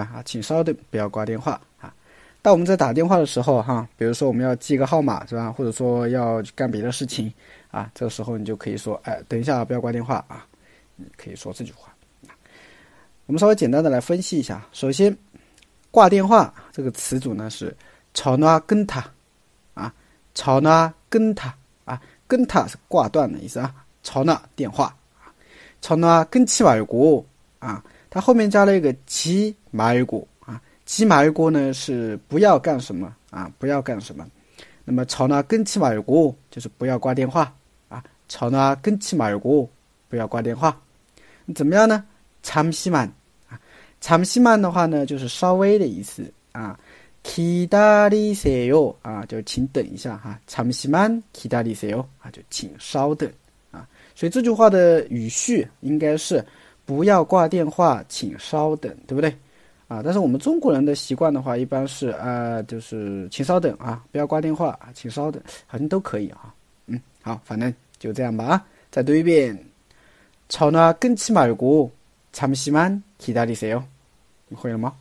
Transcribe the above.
啊，请稍等，不要挂电话啊！当我们在打电话的时候，哈，比如说我们要记个号码是吧？或者说要干别的事情啊，这个时候你就可以说，哎，等一下，不要挂电话啊！你可以说这句话。我们稍微简单的来分析一下。首先，挂电话这个词组呢是“吵闹跟他”，啊，吵闹跟他啊，跟他是挂断的意思啊，吵闹电话啊，吵闹跟起外国啊。它后面加了一个“其买果”啊，“其买果”呢是不要干什么啊，不要干什么。那么“吵闹跟其买果”就是不要挂电话啊，“吵闹跟其买果”不要挂电话。怎么样呢？“长西满”啊，“长西满”的话呢就是稍微的意思啊，“기다리세요”啊，就请等一下哈，“长西满기다리세요”啊，就请稍等啊。所以这句话的语序应该是。 不要挂电话，请稍等，对不对？啊，但是我们中国人的习惯的话，一般是啊，就是请稍等啊，不要挂电话啊，请稍等，好像都可以啊。嗯，好，反正就这样吧啊。再读一遍，吵闹跟起말고잠시만기다리세 요。 你会了吗？